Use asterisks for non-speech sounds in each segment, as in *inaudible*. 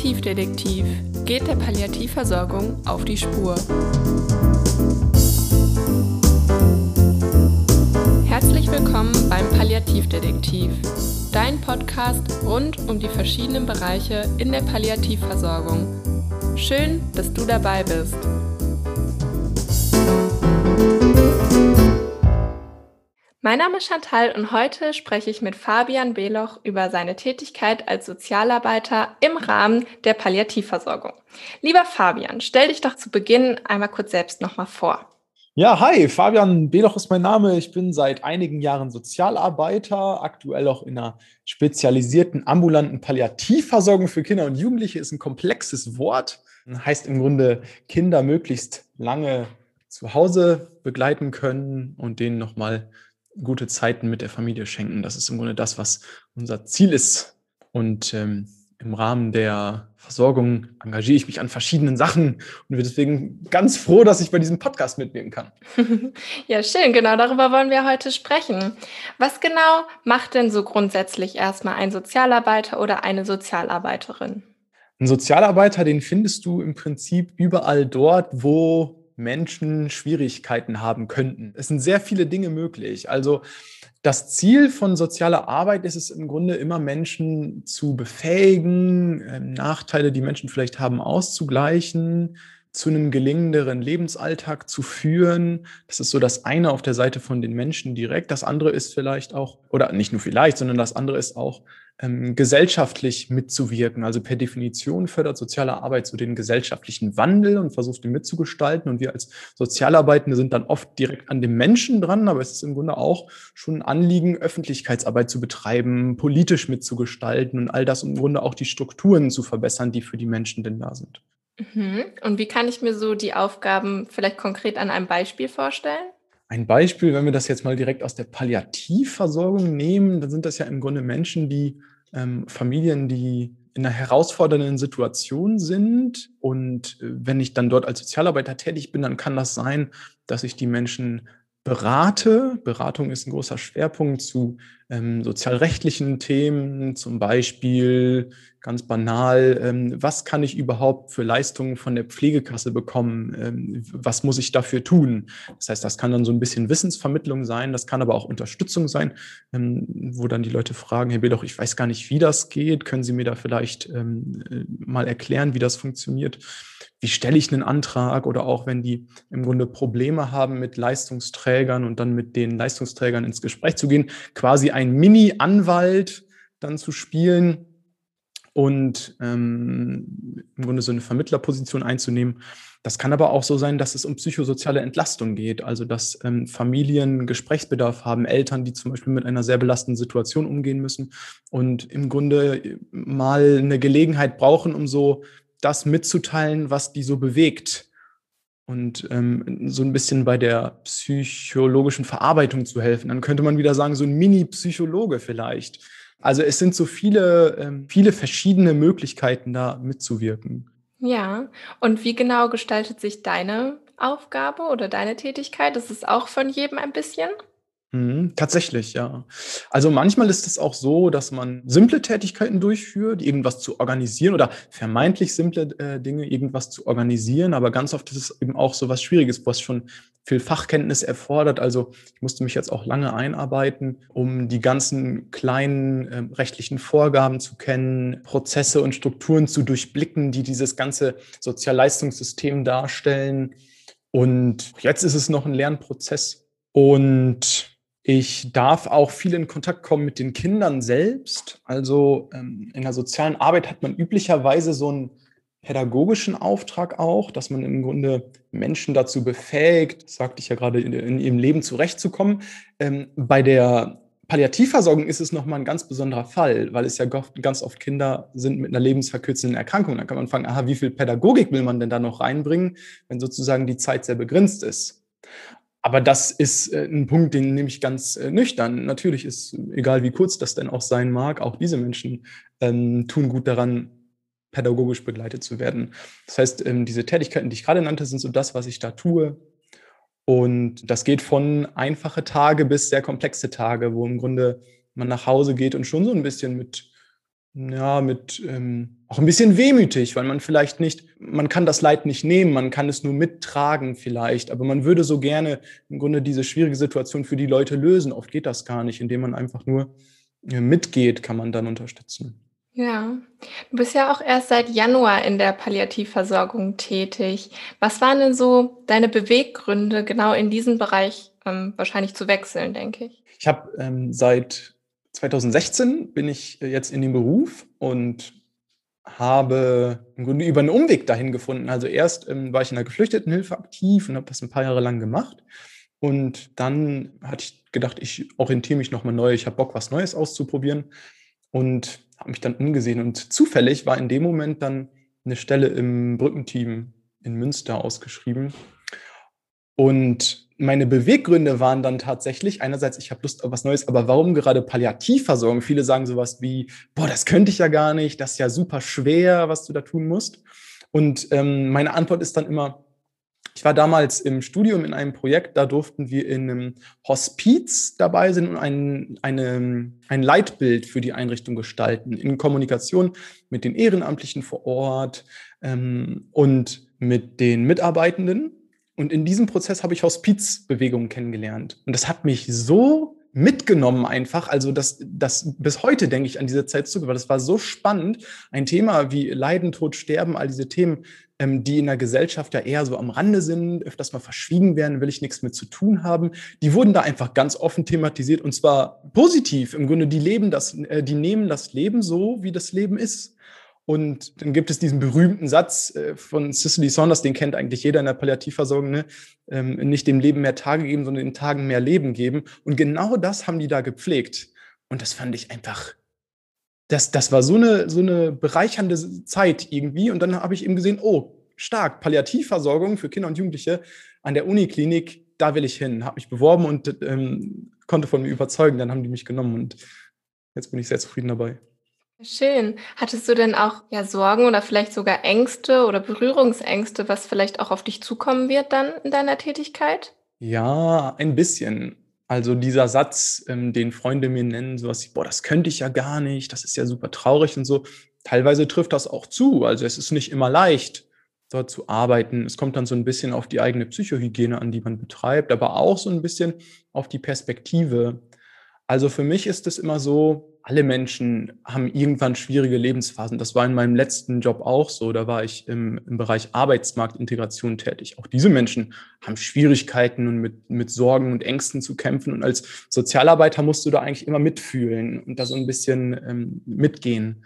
Palliativdetektiv geht der Palliativversorgung auf die Spur. Herzlich willkommen beim Palliativdetektiv, dein Podcast rund um die verschiedenen Bereiche in der Palliativversorgung. Schön, dass du dabei bist. Mein Name ist Chantal und heute spreche ich mit Fabian Beloch über seine Tätigkeit als Sozialarbeiter im Rahmen der Palliativversorgung. Lieber Fabian, stell dich doch zu Beginn einmal kurz selbst nochmal vor. Ja, hi, Fabian Beloch ist mein Name. Ich bin seit einigen Jahren Sozialarbeiter, aktuell auch in einer spezialisierten ambulanten Palliativversorgung für Kinder und Jugendliche. Ist ein komplexes Wort, heißt im Grunde Kinder möglichst lange zu Hause begleiten können und denen nochmal gute Zeiten mit der Familie schenken. Das ist im Grunde das, was unser Ziel ist. Und ähm, im Rahmen der Versorgung engagiere ich mich an verschiedenen Sachen und bin deswegen ganz froh, dass ich bei diesem Podcast mitnehmen kann. *laughs* ja, schön. Genau darüber wollen wir heute sprechen. Was genau macht denn so grundsätzlich erstmal ein Sozialarbeiter oder eine Sozialarbeiterin? Ein Sozialarbeiter, den findest du im Prinzip überall dort, wo Menschen Schwierigkeiten haben könnten. Es sind sehr viele Dinge möglich. Also das Ziel von sozialer Arbeit ist es im Grunde immer, Menschen zu befähigen, ähm, Nachteile, die Menschen vielleicht haben, auszugleichen, zu einem gelingenderen Lebensalltag zu führen. Das ist so das eine auf der Seite von den Menschen direkt. Das andere ist vielleicht auch, oder nicht nur vielleicht, sondern das andere ist auch ähm, gesellschaftlich mitzuwirken. Also per Definition fördert soziale Arbeit so den gesellschaftlichen Wandel und versucht ihn mitzugestalten. Und wir als Sozialarbeitende sind dann oft direkt an dem Menschen dran, aber es ist im Grunde auch schon ein Anliegen, Öffentlichkeitsarbeit zu betreiben, politisch mitzugestalten und all das im Grunde auch die Strukturen zu verbessern, die für die Menschen denn da sind. Mhm. Und wie kann ich mir so die Aufgaben vielleicht konkret an einem Beispiel vorstellen? Ein Beispiel, wenn wir das jetzt mal direkt aus der Palliativversorgung nehmen, dann sind das ja im Grunde Menschen, die ähm, Familien, die in einer herausfordernden Situation sind. Und äh, wenn ich dann dort als Sozialarbeiter tätig bin, dann kann das sein, dass ich die Menschen berate. Beratung ist ein großer Schwerpunkt zu ähm, sozialrechtlichen Themen, zum Beispiel ganz banal, ähm, was kann ich überhaupt für Leistungen von der Pflegekasse bekommen? Ähm, was muss ich dafür tun? Das heißt, das kann dann so ein bisschen Wissensvermittlung sein, das kann aber auch Unterstützung sein, ähm, wo dann die Leute fragen, Herr Bedoch, ich weiß gar nicht, wie das geht. Können Sie mir da vielleicht ähm, äh, mal erklären, wie das funktioniert? Wie stelle ich einen Antrag? Oder auch wenn die im Grunde Probleme haben mit Leistungsträgern und dann mit den Leistungsträgern ins Gespräch zu gehen, quasi ein Mini-Anwalt dann zu spielen und ähm, im Grunde so eine Vermittlerposition einzunehmen. Das kann aber auch so sein, dass es um psychosoziale Entlastung geht, also dass ähm, Familien Gesprächsbedarf haben, Eltern, die zum Beispiel mit einer sehr belastenden Situation umgehen müssen und im Grunde mal eine Gelegenheit brauchen, um so das mitzuteilen, was die so bewegt und ähm, so ein bisschen bei der psychologischen Verarbeitung zu helfen. Dann könnte man wieder sagen, so ein Mini-Psychologe vielleicht. Also es sind so viele, ähm, viele verschiedene Möglichkeiten, da mitzuwirken. Ja, und wie genau gestaltet sich deine Aufgabe oder deine Tätigkeit? Das ist auch von jedem ein bisschen? Mhm, tatsächlich, ja. Also manchmal ist es auch so, dass man simple Tätigkeiten durchführt, irgendwas zu organisieren oder vermeintlich simple äh, Dinge, irgendwas zu organisieren, aber ganz oft ist es eben auch so was Schwieriges, was schon viel Fachkenntnis erfordert. Also ich musste mich jetzt auch lange einarbeiten, um die ganzen kleinen äh, rechtlichen Vorgaben zu kennen, Prozesse und Strukturen zu durchblicken, die dieses ganze Sozialleistungssystem darstellen. Und jetzt ist es noch ein Lernprozess. Und ich darf auch viel in Kontakt kommen mit den Kindern selbst. Also ähm, in der sozialen Arbeit hat man üblicherweise so einen pädagogischen Auftrag auch, dass man im Grunde Menschen dazu befähigt, sagte ich ja gerade, in, in ihrem Leben zurechtzukommen. Ähm, bei der Palliativversorgung ist es nochmal ein ganz besonderer Fall, weil es ja ganz oft Kinder sind mit einer lebensverkürzenden Erkrankung. Da kann man fragen, aha, wie viel Pädagogik will man denn da noch reinbringen, wenn sozusagen die Zeit sehr begrenzt ist? Aber das ist äh, ein Punkt, den nehme ich ganz äh, nüchtern. Natürlich ist, egal wie kurz das denn auch sein mag, auch diese Menschen ähm, tun gut daran, pädagogisch begleitet zu werden. Das heißt, ähm, diese Tätigkeiten, die ich gerade nannte, sind so das, was ich da tue. Und das geht von einfache Tage bis sehr komplexe Tage, wo im Grunde man nach Hause geht und schon so ein bisschen mit, ja, mit ähm, auch ein bisschen wehmütig, weil man vielleicht nicht, man kann das Leid nicht nehmen, man kann es nur mittragen vielleicht, aber man würde so gerne im Grunde diese schwierige Situation für die Leute lösen. Oft geht das gar nicht, indem man einfach nur äh, mitgeht, kann man dann unterstützen. Ja, du bist ja auch erst seit Januar in der Palliativversorgung tätig. Was waren denn so deine Beweggründe, genau in diesen Bereich ähm, wahrscheinlich zu wechseln, denke ich? Ich habe ähm, seit 2016 bin ich äh, jetzt in dem Beruf und habe im Grunde über einen Umweg dahin gefunden. Also erst ähm, war ich in der Geflüchtetenhilfe aktiv und habe das ein paar Jahre lang gemacht. Und dann hatte ich gedacht, ich orientiere mich nochmal neu, ich habe Bock, was Neues auszuprobieren und habe mich dann umgesehen. Und zufällig war in dem Moment dann eine Stelle im Brückenteam in Münster ausgeschrieben. Und meine Beweggründe waren dann tatsächlich, einerseits, ich habe Lust auf was Neues, aber warum gerade Palliativversorgung? Viele sagen sowas wie, boah, das könnte ich ja gar nicht, das ist ja super schwer, was du da tun musst. Und ähm, meine Antwort ist dann immer, ich war damals im Studium in einem Projekt, da durften wir in einem Hospiz dabei sein und ein, eine, ein Leitbild für die Einrichtung gestalten, in Kommunikation mit den Ehrenamtlichen vor Ort ähm, und mit den Mitarbeitenden. Und in diesem Prozess habe ich Hospizbewegungen kennengelernt. Und das hat mich so mitgenommen einfach. Also das, das bis heute denke ich an diese Zeit zurück, weil das war so spannend. Ein Thema wie Leiden, Tod, Sterben, all diese Themen, ähm, die in der Gesellschaft ja eher so am Rande sind, öfters mal verschwiegen werden, will ich nichts mit zu tun haben. Die wurden da einfach ganz offen thematisiert und zwar positiv. Im Grunde, die leben das, äh, die nehmen das Leben so, wie das Leben ist. Und dann gibt es diesen berühmten Satz äh, von Cicely Saunders, den kennt eigentlich jeder in der Palliativversorgung, ne? ähm, nicht dem Leben mehr Tage geben, sondern den Tagen mehr Leben geben. Und genau das haben die da gepflegt. Und das fand ich einfach, das, das war so eine, so eine bereichernde Zeit irgendwie. Und dann habe ich eben gesehen, oh, stark, Palliativversorgung für Kinder und Jugendliche an der Uniklinik, da will ich hin. Habe mich beworben und ähm, konnte von mir überzeugen. Dann haben die mich genommen und jetzt bin ich sehr zufrieden dabei. Schön. Hattest du denn auch ja Sorgen oder vielleicht sogar Ängste oder Berührungsängste, was vielleicht auch auf dich zukommen wird dann in deiner Tätigkeit? Ja, ein bisschen. Also dieser Satz, ähm, den Freunde mir nennen, sowas wie, boah, das könnte ich ja gar nicht, das ist ja super traurig und so. Teilweise trifft das auch zu. Also es ist nicht immer leicht, dort zu arbeiten. Es kommt dann so ein bisschen auf die eigene Psychohygiene an, die man betreibt, aber auch so ein bisschen auf die Perspektive. Also für mich ist es immer so, alle Menschen haben irgendwann schwierige Lebensphasen. Das war in meinem letzten Job auch so. Da war ich im, im Bereich Arbeitsmarktintegration tätig. Auch diese Menschen haben Schwierigkeiten und mit, mit Sorgen und Ängsten zu kämpfen. Und als Sozialarbeiter musst du da eigentlich immer mitfühlen und da so ein bisschen ähm, mitgehen.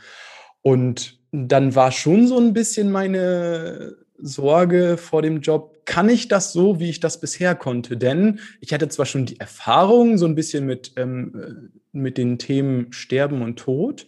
Und dann war schon so ein bisschen meine Sorge vor dem Job, kann ich das so, wie ich das bisher konnte? Denn ich hatte zwar schon die Erfahrung so ein bisschen mit, ähm, äh, mit den Themen Sterben und Tod,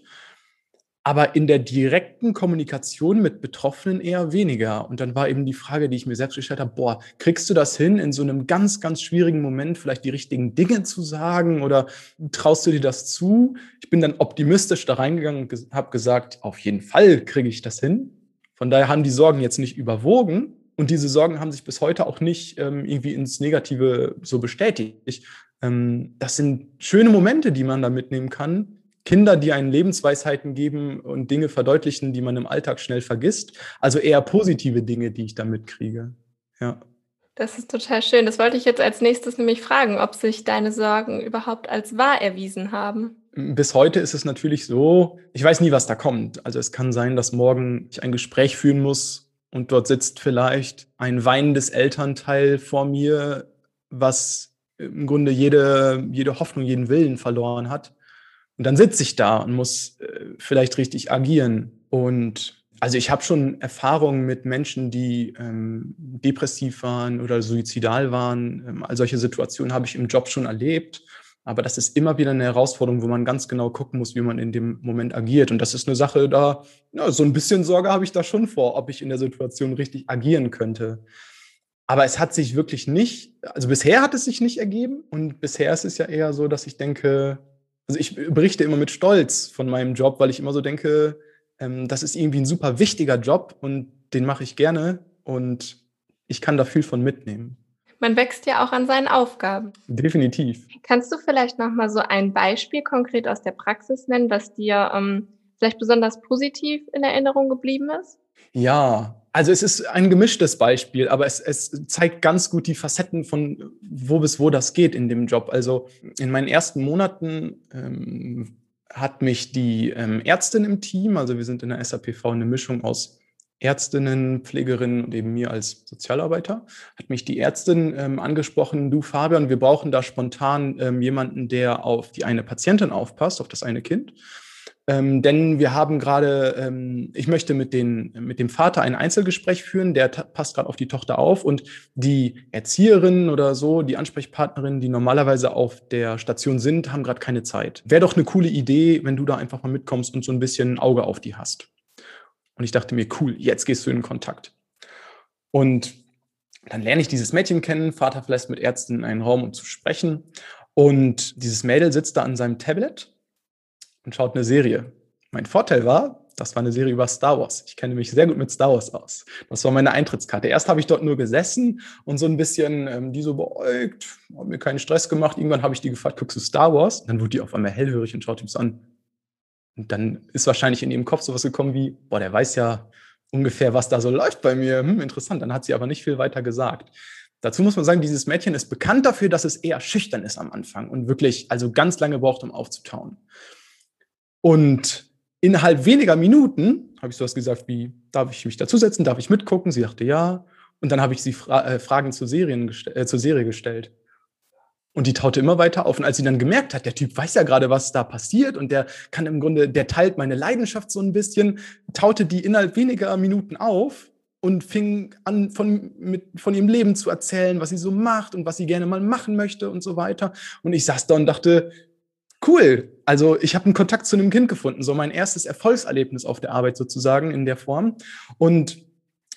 aber in der direkten Kommunikation mit Betroffenen eher weniger. Und dann war eben die Frage, die ich mir selbst gestellt habe, boah, kriegst du das hin, in so einem ganz, ganz schwierigen Moment vielleicht die richtigen Dinge zu sagen oder traust du dir das zu? Ich bin dann optimistisch da reingegangen und habe gesagt, auf jeden Fall kriege ich das hin. Von daher haben die Sorgen jetzt nicht überwogen und diese Sorgen haben sich bis heute auch nicht ähm, irgendwie ins Negative so bestätigt. Ähm, das sind schöne Momente, die man da mitnehmen kann. Kinder, die einen Lebensweisheiten geben und Dinge verdeutlichen, die man im Alltag schnell vergisst. Also eher positive Dinge, die ich da mitkriege. Ja. Das ist total schön. Das wollte ich jetzt als nächstes nämlich fragen, ob sich deine Sorgen überhaupt als wahr erwiesen haben. Bis heute ist es natürlich so, ich weiß nie, was da kommt. Also es kann sein, dass morgen ich ein Gespräch führen muss und dort sitzt vielleicht ein weinendes Elternteil vor mir, was im Grunde jede, jede Hoffnung, jeden Willen verloren hat. Und dann sitze ich da und muss äh, vielleicht richtig agieren. Und also ich habe schon Erfahrungen mit Menschen, die ähm, depressiv waren oder suizidal waren. Ähm, all solche Situationen habe ich im Job schon erlebt. Aber das ist immer wieder eine Herausforderung, wo man ganz genau gucken muss, wie man in dem Moment agiert. Und das ist eine Sache, da, ja, so ein bisschen Sorge habe ich da schon vor, ob ich in der Situation richtig agieren könnte. Aber es hat sich wirklich nicht, also bisher hat es sich nicht ergeben. Und bisher ist es ja eher so, dass ich denke, also ich berichte immer mit Stolz von meinem Job, weil ich immer so denke, ähm, das ist irgendwie ein super wichtiger Job und den mache ich gerne und ich kann da viel von mitnehmen. Man wächst ja auch an seinen Aufgaben. Definitiv. Kannst du vielleicht noch mal so ein Beispiel konkret aus der Praxis nennen, was dir ähm, vielleicht besonders positiv in Erinnerung geblieben ist? Ja, also es ist ein gemischtes Beispiel, aber es, es zeigt ganz gut die Facetten von wo bis wo das geht in dem Job. Also in meinen ersten Monaten ähm, hat mich die ähm, Ärztin im Team, also wir sind in der SAPV eine Mischung aus Ärztinnen, Pflegerinnen und eben mir als Sozialarbeiter, hat mich die Ärztin ähm, angesprochen, du Fabian, wir brauchen da spontan ähm, jemanden, der auf die eine Patientin aufpasst, auf das eine Kind. Ähm, denn wir haben gerade, ähm, ich möchte mit, den, mit dem Vater ein Einzelgespräch führen, der passt gerade auf die Tochter auf und die Erzieherin oder so, die Ansprechpartnerin, die normalerweise auf der Station sind, haben gerade keine Zeit. Wäre doch eine coole Idee, wenn du da einfach mal mitkommst und so ein bisschen ein Auge auf die hast. Und ich dachte mir, cool, jetzt gehst du in Kontakt. Und dann lerne ich dieses Mädchen kennen, Vater verlässt mit Ärzten in einen Raum, um zu sprechen. Und dieses Mädel sitzt da an seinem Tablet und schaut eine Serie. Mein Vorteil war, das war eine Serie über Star Wars. Ich kenne mich sehr gut mit Star Wars aus. Das war meine Eintrittskarte. Erst habe ich dort nur gesessen und so ein bisschen ähm, die so beäugt, habe mir keinen Stress gemacht. Irgendwann habe ich die gefragt, guckst du Star Wars? Und dann wurde die auf einmal hellhörig und schaut ihm so an. Und dann ist wahrscheinlich in ihrem Kopf sowas gekommen wie, boah, der weiß ja ungefähr, was da so läuft bei mir. Hm, interessant. Dann hat sie aber nicht viel weiter gesagt. Dazu muss man sagen, dieses Mädchen ist bekannt dafür, dass es eher schüchtern ist am Anfang und wirklich also ganz lange braucht, um aufzutauen. Und innerhalb weniger Minuten habe ich sowas gesagt wie, darf ich mich dazusetzen, darf ich mitgucken? Sie dachte ja. Und dann habe ich sie Fra äh, Fragen zur, Serien äh, zur Serie gestellt. Und die taute immer weiter auf. Und als sie dann gemerkt hat, der Typ weiß ja gerade, was da passiert und der kann im Grunde, der teilt meine Leidenschaft so ein bisschen, taute die innerhalb weniger Minuten auf und fing an, von, mit, von ihrem Leben zu erzählen, was sie so macht und was sie gerne mal machen möchte und so weiter. Und ich saß da und dachte, cool. Also ich habe einen Kontakt zu einem Kind gefunden, so mein erstes Erfolgserlebnis auf der Arbeit sozusagen in der Form. Und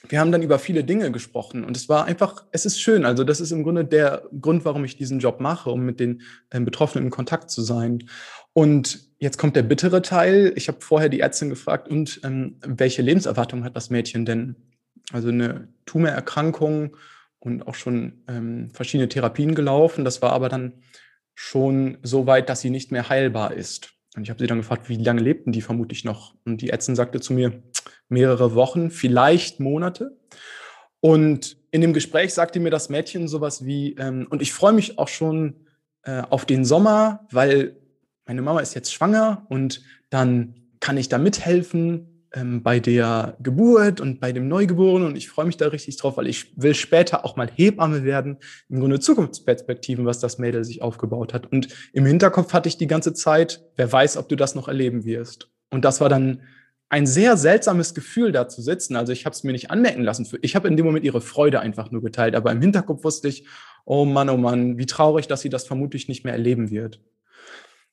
wir haben dann über viele Dinge gesprochen und es war einfach, es ist schön. Also das ist im Grunde der Grund, warum ich diesen Job mache, um mit den äh, Betroffenen in Kontakt zu sein. Und jetzt kommt der bittere Teil. Ich habe vorher die Ärztin gefragt, und ähm, welche Lebenserwartung hat das Mädchen denn? Also eine Tumorerkrankung und auch schon ähm, verschiedene Therapien gelaufen. Das war aber dann schon so weit, dass sie nicht mehr heilbar ist. Und ich habe sie dann gefragt, wie lange lebten die vermutlich noch? Und die Ärztin sagte zu mir, mehrere Wochen, vielleicht Monate. Und in dem Gespräch sagte mir das Mädchen sowas wie, ähm, und ich freue mich auch schon äh, auf den Sommer, weil meine Mama ist jetzt schwanger und dann kann ich da mithelfen ähm, bei der Geburt und bei dem Neugeborenen und ich freue mich da richtig drauf, weil ich will später auch mal Hebamme werden. Im Grunde Zukunftsperspektiven, was das Mädel sich aufgebaut hat. Und im Hinterkopf hatte ich die ganze Zeit, wer weiß, ob du das noch erleben wirst. Und das war dann ein sehr seltsames Gefühl, da zu sitzen. Also ich habe es mir nicht anmerken lassen. Ich habe in dem Moment ihre Freude einfach nur geteilt. Aber im Hinterkopf wusste ich, oh Mann, oh Mann, wie traurig, dass sie das vermutlich nicht mehr erleben wird.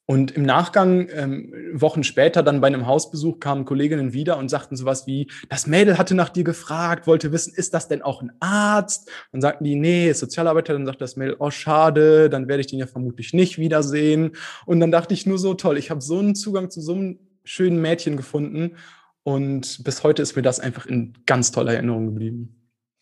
Und im Nachgang, ähm, Wochen später, dann bei einem Hausbesuch, kamen Kolleginnen wieder und sagten sowas wie, das Mädel hatte nach dir gefragt, wollte wissen, ist das denn auch ein Arzt? Dann sagten die, nee, Sozialarbeiter. Dann sagt das Mädel, oh schade, dann werde ich den ja vermutlich nicht wiedersehen. Und dann dachte ich nur so, toll, ich habe so einen Zugang zu so einem schönen Mädchen gefunden. Und bis heute ist mir das einfach in ganz toller Erinnerung geblieben.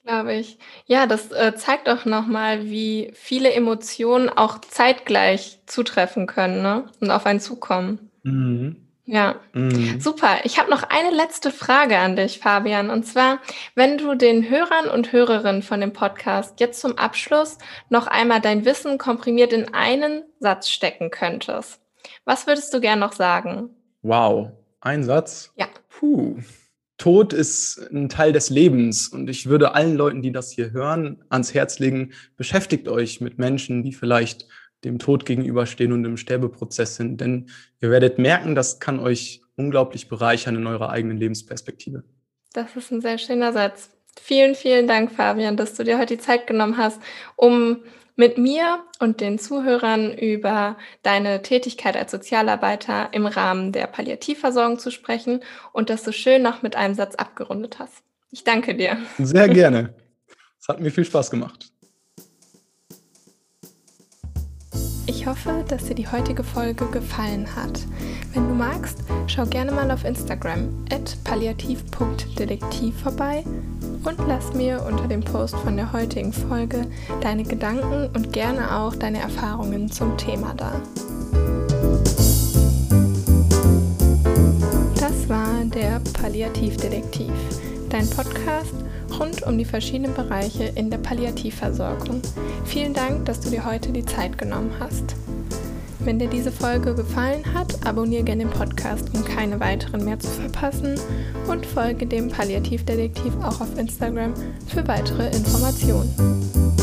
Glaube ich. Ja, das äh, zeigt auch nochmal, wie viele Emotionen auch zeitgleich zutreffen können ne? und auf einen zukommen. Mhm. Ja, mhm. super. Ich habe noch eine letzte Frage an dich, Fabian. Und zwar, wenn du den Hörern und Hörerinnen von dem Podcast jetzt zum Abschluss noch einmal dein Wissen komprimiert in einen Satz stecken könntest, was würdest du gern noch sagen? Wow, ein Satz? Ja. Puh. Tod ist ein Teil des Lebens und ich würde allen Leuten, die das hier hören, ans Herz legen, beschäftigt euch mit Menschen, die vielleicht dem Tod gegenüberstehen und im Sterbeprozess sind, denn ihr werdet merken, das kann euch unglaublich bereichern in eurer eigenen Lebensperspektive. Das ist ein sehr schöner Satz. Vielen, vielen Dank, Fabian, dass du dir heute die Zeit genommen hast, um mit mir und den Zuhörern über deine Tätigkeit als Sozialarbeiter im Rahmen der Palliativversorgung zu sprechen und dass du schön noch mit einem Satz abgerundet hast. Ich danke dir. Sehr gerne. Es hat mir viel Spaß gemacht. Ich hoffe, dass dir die heutige Folge gefallen hat. Wenn du magst, schau gerne mal auf Instagram at palliativ.detektiv vorbei und lass mir unter dem Post von der heutigen Folge deine Gedanken und gerne auch deine Erfahrungen zum Thema da. Das der Palliativdetektiv, dein Podcast rund um die verschiedenen Bereiche in der Palliativversorgung. Vielen Dank, dass du dir heute die Zeit genommen hast. Wenn dir diese Folge gefallen hat, abonniere gerne den Podcast, um keine weiteren mehr zu verpassen und folge dem Palliativdetektiv auch auf Instagram für weitere Informationen.